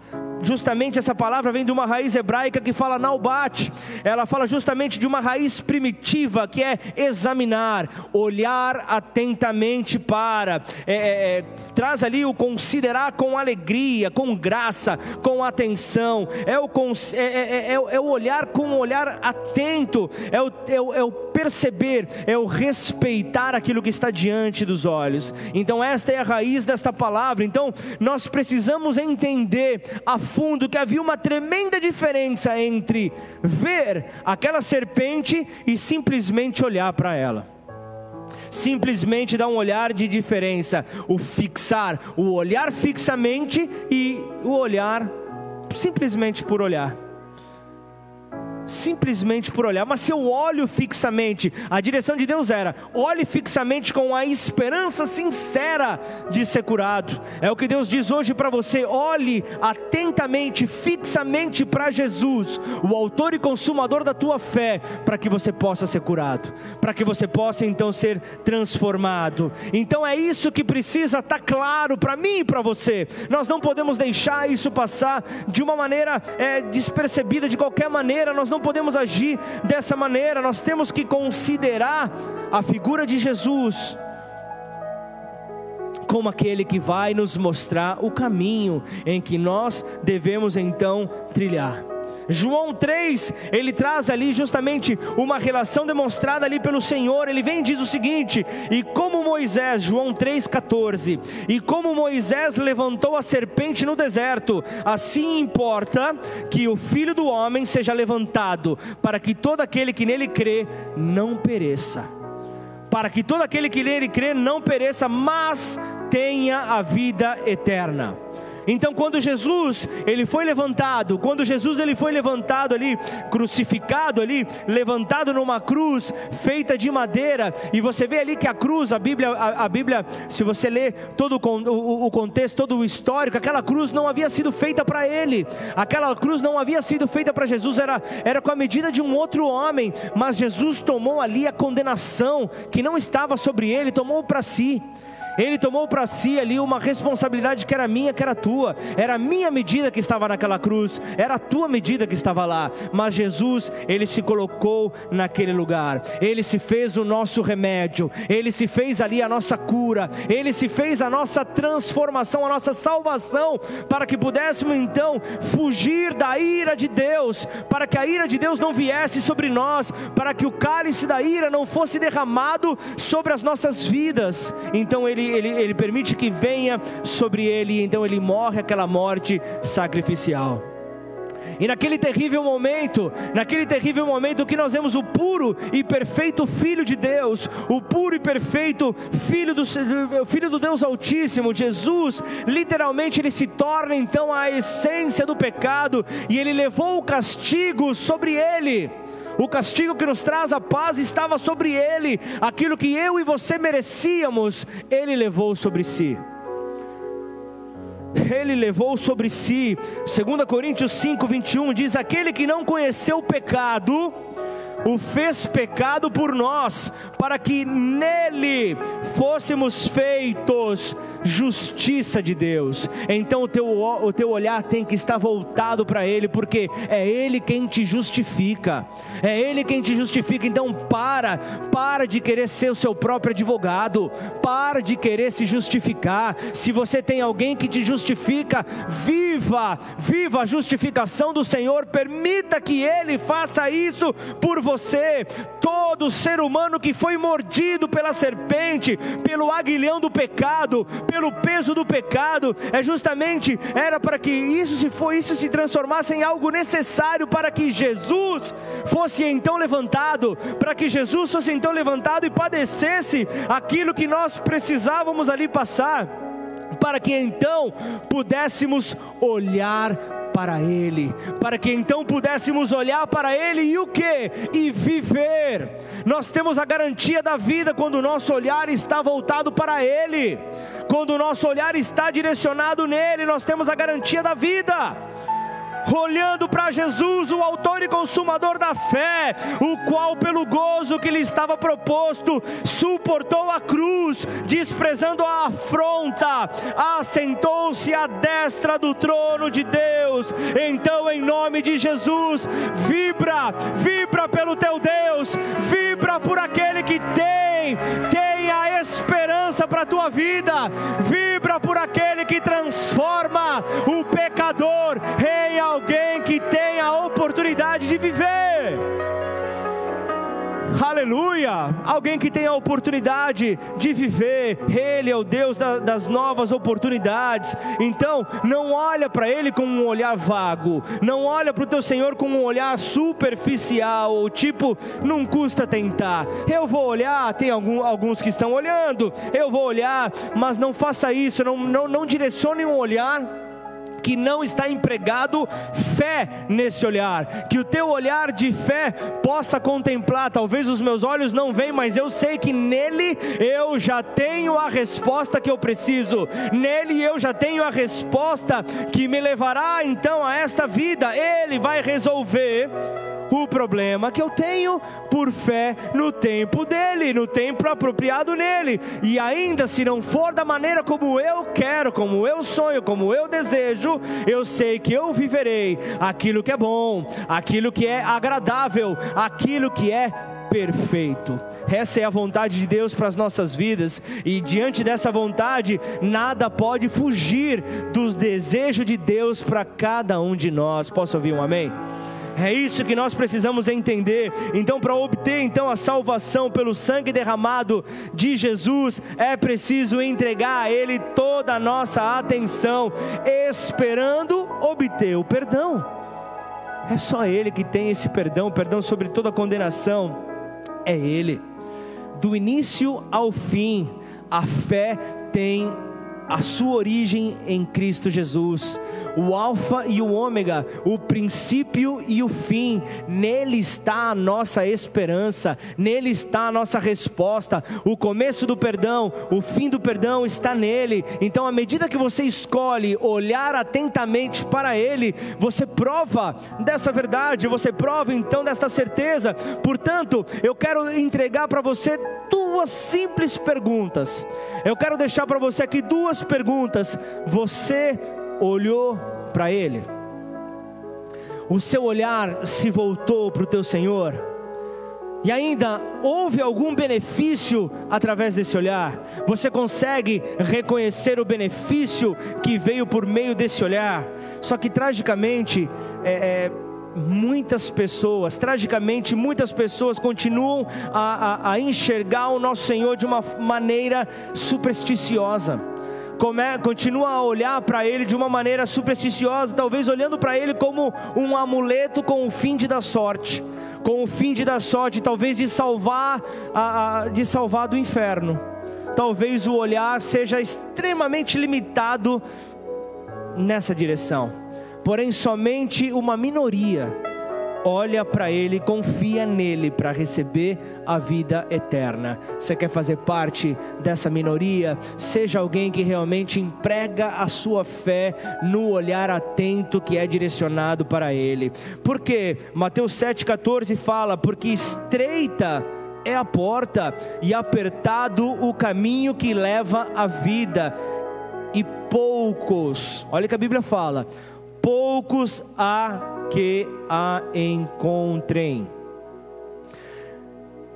justamente essa palavra vem de uma raiz hebraica que fala naubat. Ela fala justamente de uma raiz primitiva que é examinar, olhar atentamente para, é, é, é traz ali o considerar com alegria, com graça, com atenção. É o, é é, é, é, o olhar com um olhar atento, é o, o, é o perceber, é o respeitar aquilo que está diante dos olhos. Então, esta é a raiz desta palavra. Então, nós precisamos entender a fundo que havia uma tremenda diferença entre ver aquela serpente e simplesmente olhar para ela. Simplesmente dar um olhar de diferença, o fixar, o olhar fixamente e o olhar simplesmente por olhar simplesmente por olhar, mas se eu olho fixamente, a direção de Deus era: olhe fixamente com a esperança sincera de ser curado. É o que Deus diz hoje para você: olhe atentamente, fixamente para Jesus, o autor e consumador da tua fé, para que você possa ser curado, para que você possa então ser transformado. Então é isso que precisa estar tá claro para mim e para você. Nós não podemos deixar isso passar de uma maneira é, despercebida, de qualquer maneira. Nós não podemos agir dessa maneira, nós temos que considerar a figura de Jesus como aquele que vai nos mostrar o caminho em que nós devemos então trilhar. João 3, ele traz ali justamente uma relação demonstrada ali pelo Senhor. Ele vem e diz o seguinte: E como Moisés, João 3,14, e como Moisés levantou a serpente no deserto, assim importa que o filho do homem seja levantado, para que todo aquele que nele crê não pereça. Para que todo aquele que nele crê não pereça, mas tenha a vida eterna. Então, quando Jesus ele foi levantado, quando Jesus ele foi levantado ali, crucificado ali, levantado numa cruz feita de madeira, e você vê ali que a cruz, a Bíblia, a, a Bíblia, se você ler todo o, o, o contexto, todo o histórico, aquela cruz não havia sido feita para ele, aquela cruz não havia sido feita para Jesus, era, era com a medida de um outro homem, mas Jesus tomou ali a condenação que não estava sobre ele, tomou para si. Ele tomou para si ali uma responsabilidade que era minha, que era tua. Era a minha medida que estava naquela cruz, era a tua medida que estava lá. Mas Jesus, ele se colocou naquele lugar. Ele se fez o nosso remédio. Ele se fez ali a nossa cura. Ele se fez a nossa transformação, a nossa salvação, para que pudéssemos então fugir da ira de Deus, para que a ira de Deus não viesse sobre nós, para que o cálice da ira não fosse derramado sobre as nossas vidas. Então ele ele, ele permite que venha sobre ele, então ele morre aquela morte sacrificial. E naquele terrível momento, naquele terrível momento que nós vemos o puro e perfeito Filho de Deus, o puro e perfeito Filho do, Filho do Deus Altíssimo, Jesus, literalmente ele se torna então a essência do pecado e ele levou o castigo sobre ele. O castigo que nos traz a paz estava sobre ele, aquilo que eu e você merecíamos, ele levou sobre si. Ele levou sobre si, 2 Coríntios 5, 21 diz: Aquele que não conheceu o pecado, o fez pecado por nós, para que nele fôssemos feitos justiça de Deus. Então o teu, o teu olhar tem que estar voltado para Ele, porque é Ele quem te justifica, é Ele quem te justifica. Então para, para de querer ser o seu próprio advogado, para de querer se justificar. Se você tem alguém que te justifica, viva, viva a justificação do Senhor, permita que Ele faça isso por você. Todo ser humano que foi mordido pela serpente, pelo aguilhão do pecado, pelo peso do pecado, é justamente era para que isso se for isso se transformasse em algo necessário para que Jesus fosse então levantado, para que Jesus fosse então levantado e padecesse aquilo que nós precisávamos ali passar, para que então pudéssemos olhar para Ele, para que então pudéssemos olhar para Ele e o que? E viver. Nós temos a garantia da vida quando o nosso olhar está voltado para Ele, quando o nosso olhar está direcionado nele, nós temos a garantia da vida. Olhando para Jesus, o autor e consumador da fé, o qual, pelo gozo que lhe estava proposto, suportou a cruz, desprezando a afronta, assentou-se à destra do trono de Deus. Então, em nome de Jesus, vibra, vibra pelo teu Deus, vibra por aquele que tem, tem esperança para a tua vida, vibra por aquele que transforma o pecador em alguém que tem a oportunidade de viver. Aleluia! Alguém que tem a oportunidade de viver, Ele é o Deus da, das novas oportunidades. Então, não olha para Ele com um olhar vago, não olha para o teu Senhor com um olhar superficial, ou tipo, não custa tentar. Eu vou olhar, tem algum, alguns que estão olhando, eu vou olhar, mas não faça isso, não, não, não direcione um olhar que não está empregado fé nesse olhar, que o teu olhar de fé possa contemplar. Talvez os meus olhos não veem, mas eu sei que nele eu já tenho a resposta que eu preciso, nele eu já tenho a resposta que me levará então a esta vida. Ele vai resolver o problema que eu tenho por fé no tempo dele, no tempo apropriado nele. E ainda se não for da maneira como eu quero, como eu sonho, como eu desejo, eu sei que eu viverei aquilo que é bom, aquilo que é agradável, aquilo que é perfeito. Essa é a vontade de Deus para as nossas vidas, e diante dessa vontade, nada pode fugir do desejo de Deus para cada um de nós. Posso ouvir um amém? É isso que nós precisamos entender. Então, para obter então a salvação pelo sangue derramado de Jesus, é preciso entregar a ele toda a nossa atenção, esperando obter o perdão. É só ele que tem esse perdão, perdão sobre toda condenação. É ele. Do início ao fim, a fé tem a sua origem em Cristo Jesus, o Alfa e o Ômega, o princípio e o fim, nele está a nossa esperança, nele está a nossa resposta. O começo do perdão, o fim do perdão está nele. Então, à medida que você escolhe olhar atentamente para ele, você prova dessa verdade, você prova então desta certeza. Portanto, eu quero entregar para você duas simples perguntas. Eu quero deixar para você aqui duas perguntas. Você olhou para Ele? O seu olhar se voltou para o teu Senhor? E ainda houve algum benefício através desse olhar? Você consegue reconhecer o benefício que veio por meio desse olhar? Só que tragicamente, é, é, muitas pessoas, tragicamente, muitas pessoas continuam a, a, a enxergar o nosso Senhor de uma maneira supersticiosa. Come, continua a olhar para Ele de uma maneira supersticiosa, talvez olhando para Ele como um amuleto com o fim de dar sorte, com o fim de dar sorte, talvez de salvar, a, a, de salvar do inferno. Talvez o olhar seja extremamente limitado nessa direção porém somente uma minoria olha para Ele, confia nele para receber a vida eterna. Você quer fazer parte dessa minoria? Seja alguém que realmente emprega a sua fé no olhar atento que é direcionado para Ele. Porque Mateus 7,14 fala: Porque estreita é a porta e apertado o caminho que leva à vida, e poucos, olha que a Bíblia fala poucos há que a encontrem.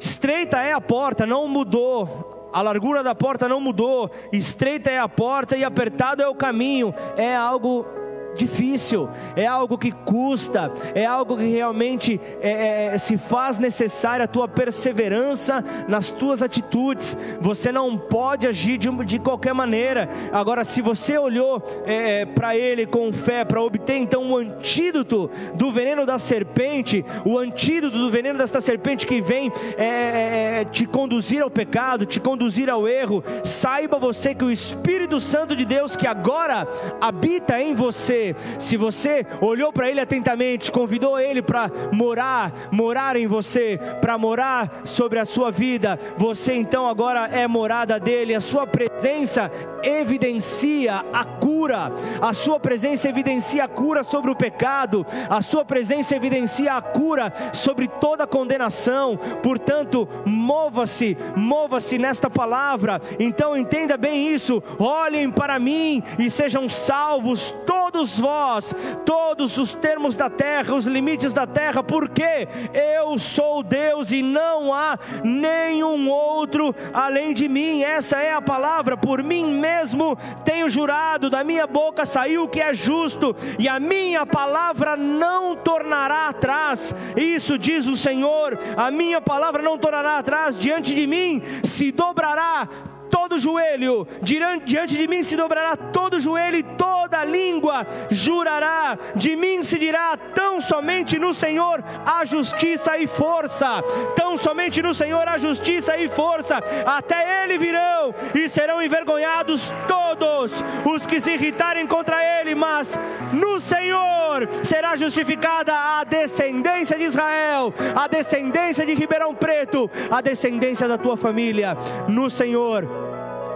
Estreita é a porta, não mudou. A largura da porta não mudou. Estreita é a porta e apertado é o caminho. É algo difícil, é algo que custa, é algo que realmente é, é, se faz necessária a tua perseverança nas tuas atitudes. Você não pode agir de, de qualquer maneira. Agora, se você olhou é, é para Ele com fé para obter então o antídoto do veneno da serpente, o antídoto do veneno desta serpente que vem é, é, te conduzir ao pecado, te conduzir ao erro, saiba você que o Espírito Santo de Deus que agora habita em você Se você olhou para Ele atentamente, convidou Ele para morar, morar em você, para morar sobre a sua vida, você então agora é morada dele. A sua presença evidencia a cura, a sua presença evidencia a cura sobre o pecado, a sua presença evidencia a cura sobre toda condenação. Portanto, mova-se, mova-se nesta palavra. Então entenda bem isso. Olhem para mim e sejam salvos todos vós, todos os termos da terra, os limites da terra, porque eu sou Deus e não há nenhum outro além de mim. Essa é a palavra. Por mim mesmo tenho jurado, da minha boca saiu o que é justo, e a minha palavra não tornará atrás. Isso diz o Senhor: a minha palavra não tornará atrás diante de mim, se dobrará todo joelho, diante de mim se dobrará todo joelho e toda língua jurará, de mim se dirá: tão somente no Senhor há justiça e força, tão somente no Senhor há justiça e força, até Ele virão e serão envergonhados todos os que se irritarem contra Ele, mas no Senhor será justificada a descendência de Israel, a descendência de Ribeirão Preto, a descendência da tua família, no Senhor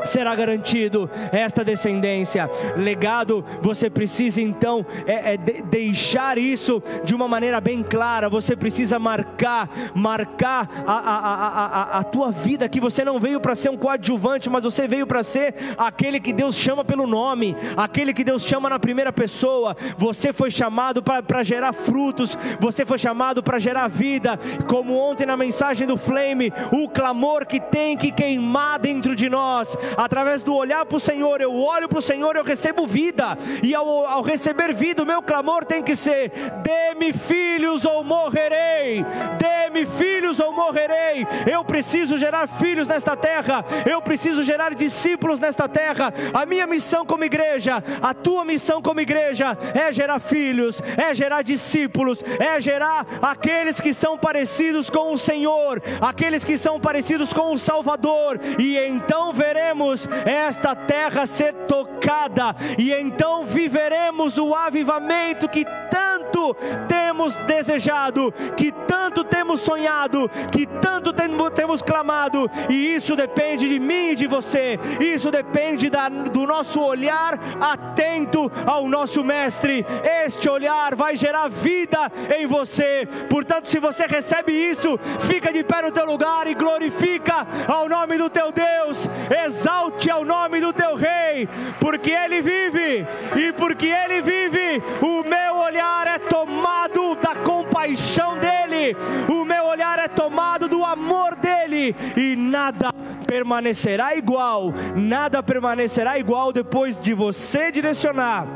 será garantido esta descendência. Legado, você precisa então é, é, de, deixar isso de uma maneira bem clara. Você precisa marcar, marcar a, a, a, a, a tua vida. Que você não veio para ser um coadjuvante, mas você veio para ser aquele que Deus chama pelo nome, aquele que Deus chama na primeira pessoa. Você foi chamado para gerar frutos, você foi chamado para gerar vida. Como ontem na mensagem do Flame, o clamor que tem que queimar dentro de nós através do olhar para o Senhor, eu olho para o Senhor, eu recebo vida, e ao, ao receber vida, o meu clamor tem que ser: dê-me filhos ou morrerei, dê-me filhos ou morrerei. Eu preciso gerar filhos nesta terra, eu preciso gerar discípulos nesta terra. A minha missão como igreja, a tua missão como igreja é gerar filhos, é gerar discípulos, é gerar aqueles que são parecidos com o Senhor, aqueles que são parecidos com o Salvador, e então veremos veremos esta terra ser tocada, e então viveremos o avivamento que tanto temos desejado, que tanto temos sonhado, que tanto temos clamado, e isso depende de mim e de você, isso depende da, do nosso olhar atento ao nosso Mestre. Este olhar vai gerar vida em você, portanto, se você recebe isso, fica de pé no teu lugar e glorifica ao nome do teu Deus, exalta exalte ao nome do teu rei, porque ele vive, e porque ele vive, o meu olhar é tomado da compaixão dele, o meu olhar é tomado do amor dele, e nada permanecerá igual, nada permanecerá igual depois de você direcionar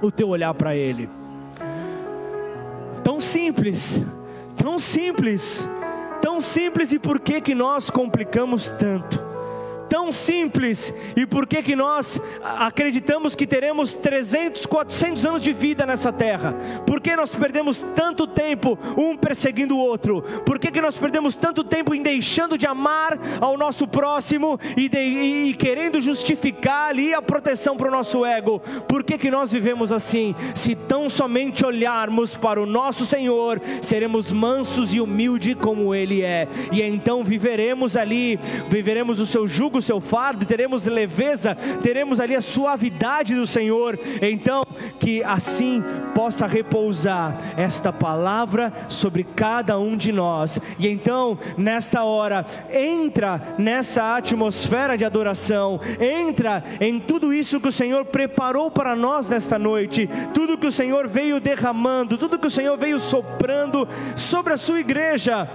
o teu olhar para ele. Tão simples, tão simples, tão simples e por que que nós complicamos tanto? Tão simples e por que que nós acreditamos que teremos 300, 400 anos de vida nessa terra? Por que nós perdemos tanto tempo um perseguindo o outro? Por que que nós perdemos tanto tempo em deixando de amar ao nosso próximo e, de, e querendo justificar ali a proteção para o nosso ego? Por que que nós vivemos assim? Se tão somente olharmos para o nosso Senhor, seremos mansos e humildes como Ele é, e então viveremos ali, viveremos o seu jugo o seu fardo, teremos leveza, teremos ali a suavidade do Senhor. Então, que assim possa repousar esta palavra sobre cada um de nós. E então, nesta hora, entra nessa atmosfera de adoração, entra em tudo isso que o Senhor preparou para nós nesta noite, tudo que o Senhor veio derramando, tudo que o Senhor veio soprando sobre a sua igreja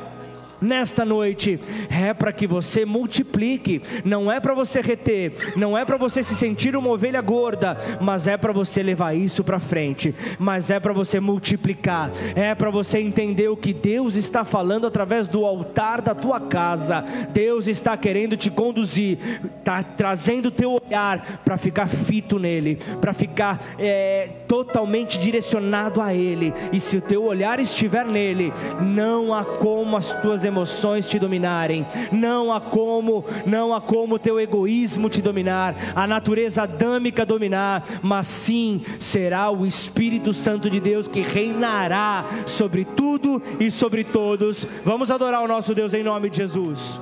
nesta noite é para que você multiplique, não é para você reter, não é para você se sentir uma ovelha gorda, mas é para você levar isso para frente, mas é para você multiplicar, é para você entender o que Deus está falando através do altar da tua casa. Deus está querendo te conduzir, está trazendo teu olhar para ficar fito nele, para ficar é, totalmente direcionado a Ele. E se o teu olhar estiver nele, não há como as tuas emoções emoções te dominarem. Não há como, não há como teu egoísmo te dominar, a natureza adâmica dominar, mas sim será o Espírito Santo de Deus que reinará sobre tudo e sobre todos. Vamos adorar o nosso Deus em nome de Jesus.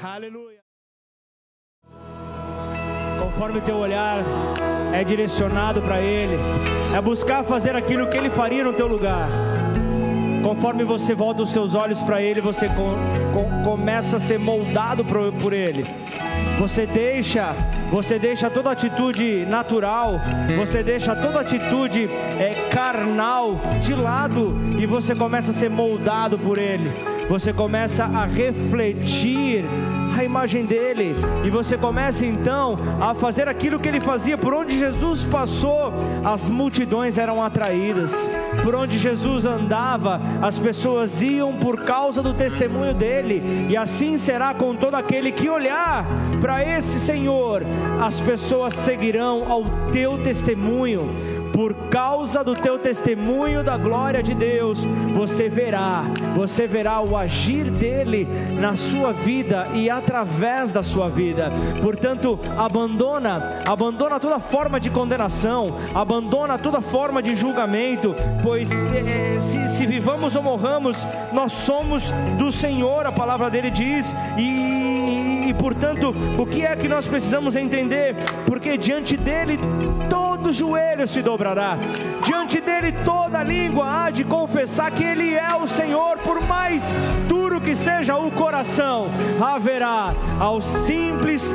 Aleluia. Conforme teu olhar é direcionado para Ele, é buscar fazer aquilo que Ele faria no teu lugar. Conforme você volta os seus olhos para Ele, você com, com, começa a ser moldado por, por Ele. Você deixa, você deixa toda atitude natural, você deixa toda atitude é, carnal de lado e você começa a ser moldado por Ele. Você começa a refletir a imagem dele, e você começa então a fazer aquilo que ele fazia. Por onde Jesus passou, as multidões eram atraídas, por onde Jesus andava, as pessoas iam por causa do testemunho dele, e assim será com todo aquele que olhar para esse Senhor, as pessoas seguirão ao teu testemunho por causa do teu testemunho da glória de Deus, você verá, você verá o agir dele na sua vida e através da sua vida. Portanto, abandona, abandona toda forma de condenação, abandona toda forma de julgamento, pois é, se, se vivamos ou morramos, nós somos do Senhor, a palavra dele diz, e, e portanto, o que é que nós precisamos entender? Porque diante dele todo joelho se dobrará, diante dele toda língua há de confessar que ele é o Senhor, por mais que seja o coração, haverá ao simples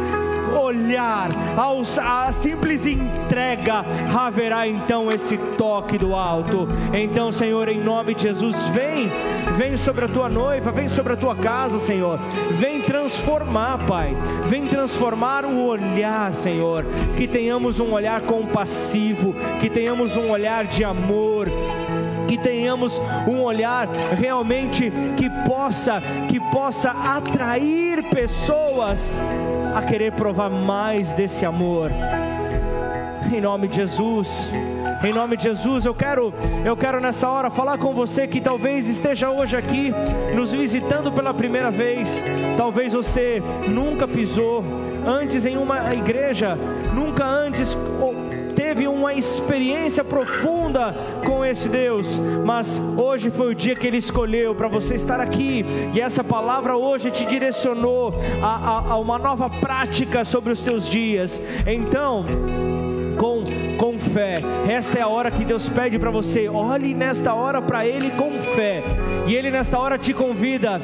olhar, aos, a simples entrega, haverá então esse toque do alto. Então, Senhor, em nome de Jesus, vem, vem sobre a tua noiva, vem sobre a tua casa, Senhor. Vem transformar, Pai. Vem transformar o olhar, Senhor. Que tenhamos um olhar compassivo, que tenhamos um olhar de amor que tenhamos um olhar realmente que possa que possa atrair pessoas a querer provar mais desse amor. Em nome de Jesus. Em nome de Jesus, eu quero, eu quero nessa hora falar com você que talvez esteja hoje aqui nos visitando pela primeira vez. Talvez você nunca pisou antes em uma igreja, nunca antes teve uma experiência profunda com esse Deus, mas hoje foi o dia que Ele escolheu para você estar aqui, e essa palavra hoje te direcionou a, a, a uma nova prática sobre os teus dias. Então, com, com fé. Esta é a hora que Deus pede para você. Olhe nesta hora para Ele com fé. E Ele nesta hora te convida,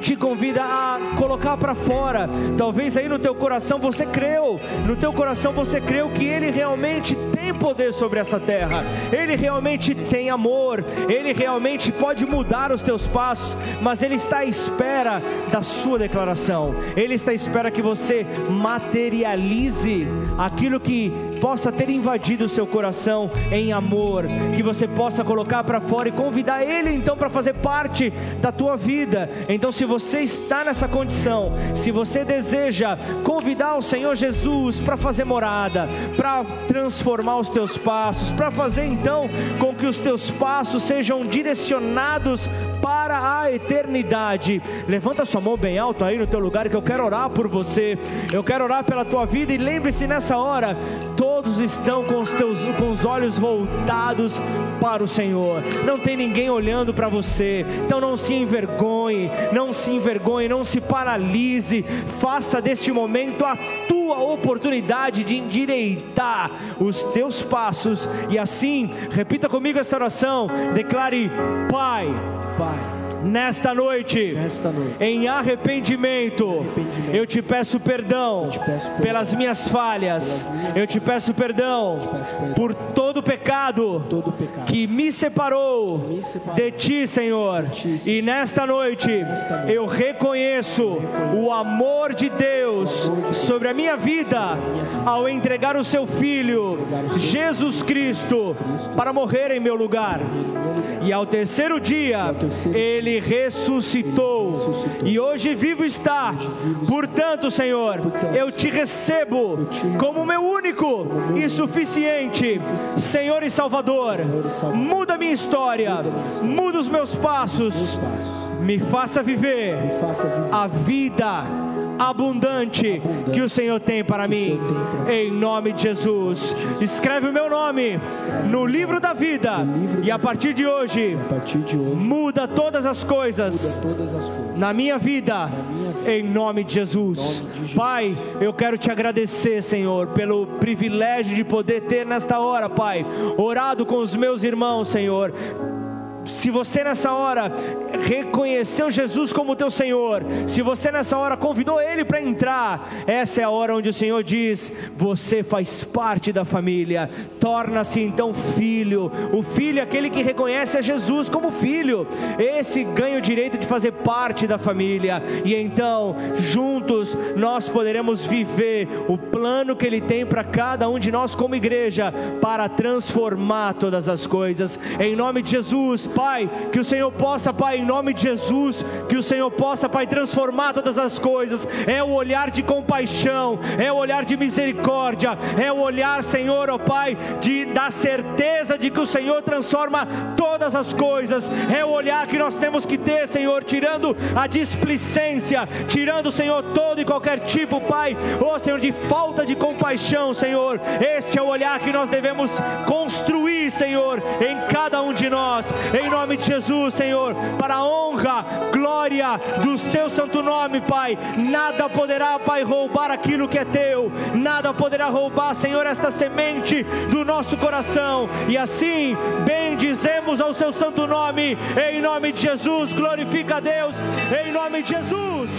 te convida a colocar para fora. Talvez aí no teu coração você creu, no teu coração você creu que Ele realmente tem poder sobre esta terra. Ele realmente tem amor. Ele realmente pode mudar os teus passos, mas Ele está à espera da sua declaração. Ele está à espera que você materialize aquilo que possa ter invadido o seu coração em amor, que você possa colocar para fora e convidar Ele então para fazer parte da tua vida. Então, se você está nessa condição, se você deseja convidar o Senhor Jesus para fazer morada, para transformar os teus passos, para fazer então com que os teus passos sejam direcionados para a eternidade. Levanta sua mão bem alto aí no teu lugar que eu quero orar por você. Eu quero orar pela tua vida e lembre-se nessa hora, todos estão com os teus com os olhos voltados para o Senhor. Não tem ninguém olhando para você. Então não se envergonhe, não se envergonhe, não se paralise. Faça deste momento a tua oportunidade de endireitar os teus passos e assim, repita comigo essa oração. Declare: Pai, Pai Nesta noite, Nesta noite em arrependimento, arrependimento, eu te peço perdão, te peço perdão pelas minhas falhas, pelas minhas eu te peço perdão, peço perdão por todo o pecado, todo pecado que me separou, me separou de ti, Senhor. ti, Senhor. E nesta noite, Nesta noite eu reconheço o amor de Deus amor de Deus sobre a minha vida ao entregar o seu filho, o seu Jesus Cristo, para morrer em meu lugar. em meu lugar. E ao terceiro dia, terceiro ele ressuscitou. ressuscitou. E hoje vivo está. Portanto, Senhor, Portanto, eu te recebo te como meu único e suficiente Senhor e Salvador. Senhor e Salvador. Muda minha história, Muda minha história. muda os meus passos. Meus passos. me faça viver, me faça viver a vida abundante, Abundante que o Senhor tem para mim, tem para em nome de Jesus. Escreve o meu nome no livro da vida, livro e a partir de hoje, a partir de hoje muda todas as coisas muda todas as coisas. na minha vida, minha vida. em nome de Jesus. Em nome de Jesus. Pai, eu quero te agradecer, Senhor, pelo privilégio de poder ter nesta hora, Pai, orado com os meus irmãos, Senhor. Se você nessa hora reconheceu Jesus como teu Senhor, se você nessa hora convidou Ele para entrar, essa é a hora onde o Senhor diz: Você faz parte da família, torna-se então filho. O filho é aquele que reconhece a Jesus como filho, esse ganha o direito de fazer parte da família, e então, juntos, nós poderemos viver o plano que Ele tem para cada um de nós como igreja, para transformar todas as coisas, em nome de Jesus. Pai, que o Senhor possa, Pai, em nome de Jesus, que o Senhor possa, Pai, transformar todas as coisas. É o olhar de compaixão, é o olhar de misericórdia, é o olhar, Senhor, ó Pai, de da certeza de que o Senhor transforma todas as coisas. É o olhar que nós temos que ter, Senhor, tirando a displicência, tirando, Senhor, todo e qualquer tipo, Pai, ó Senhor, de falta de compaixão, Senhor. Este é o olhar que nós devemos construir, Senhor, em cada um de nós em nome de Jesus, Senhor, para a honra, glória do seu santo nome, Pai. Nada poderá, Pai, roubar aquilo que é teu, nada poderá roubar, Senhor, esta semente do nosso coração, e assim bendizemos ao seu santo nome, em nome de Jesus, glorifica a Deus, em nome de Jesus.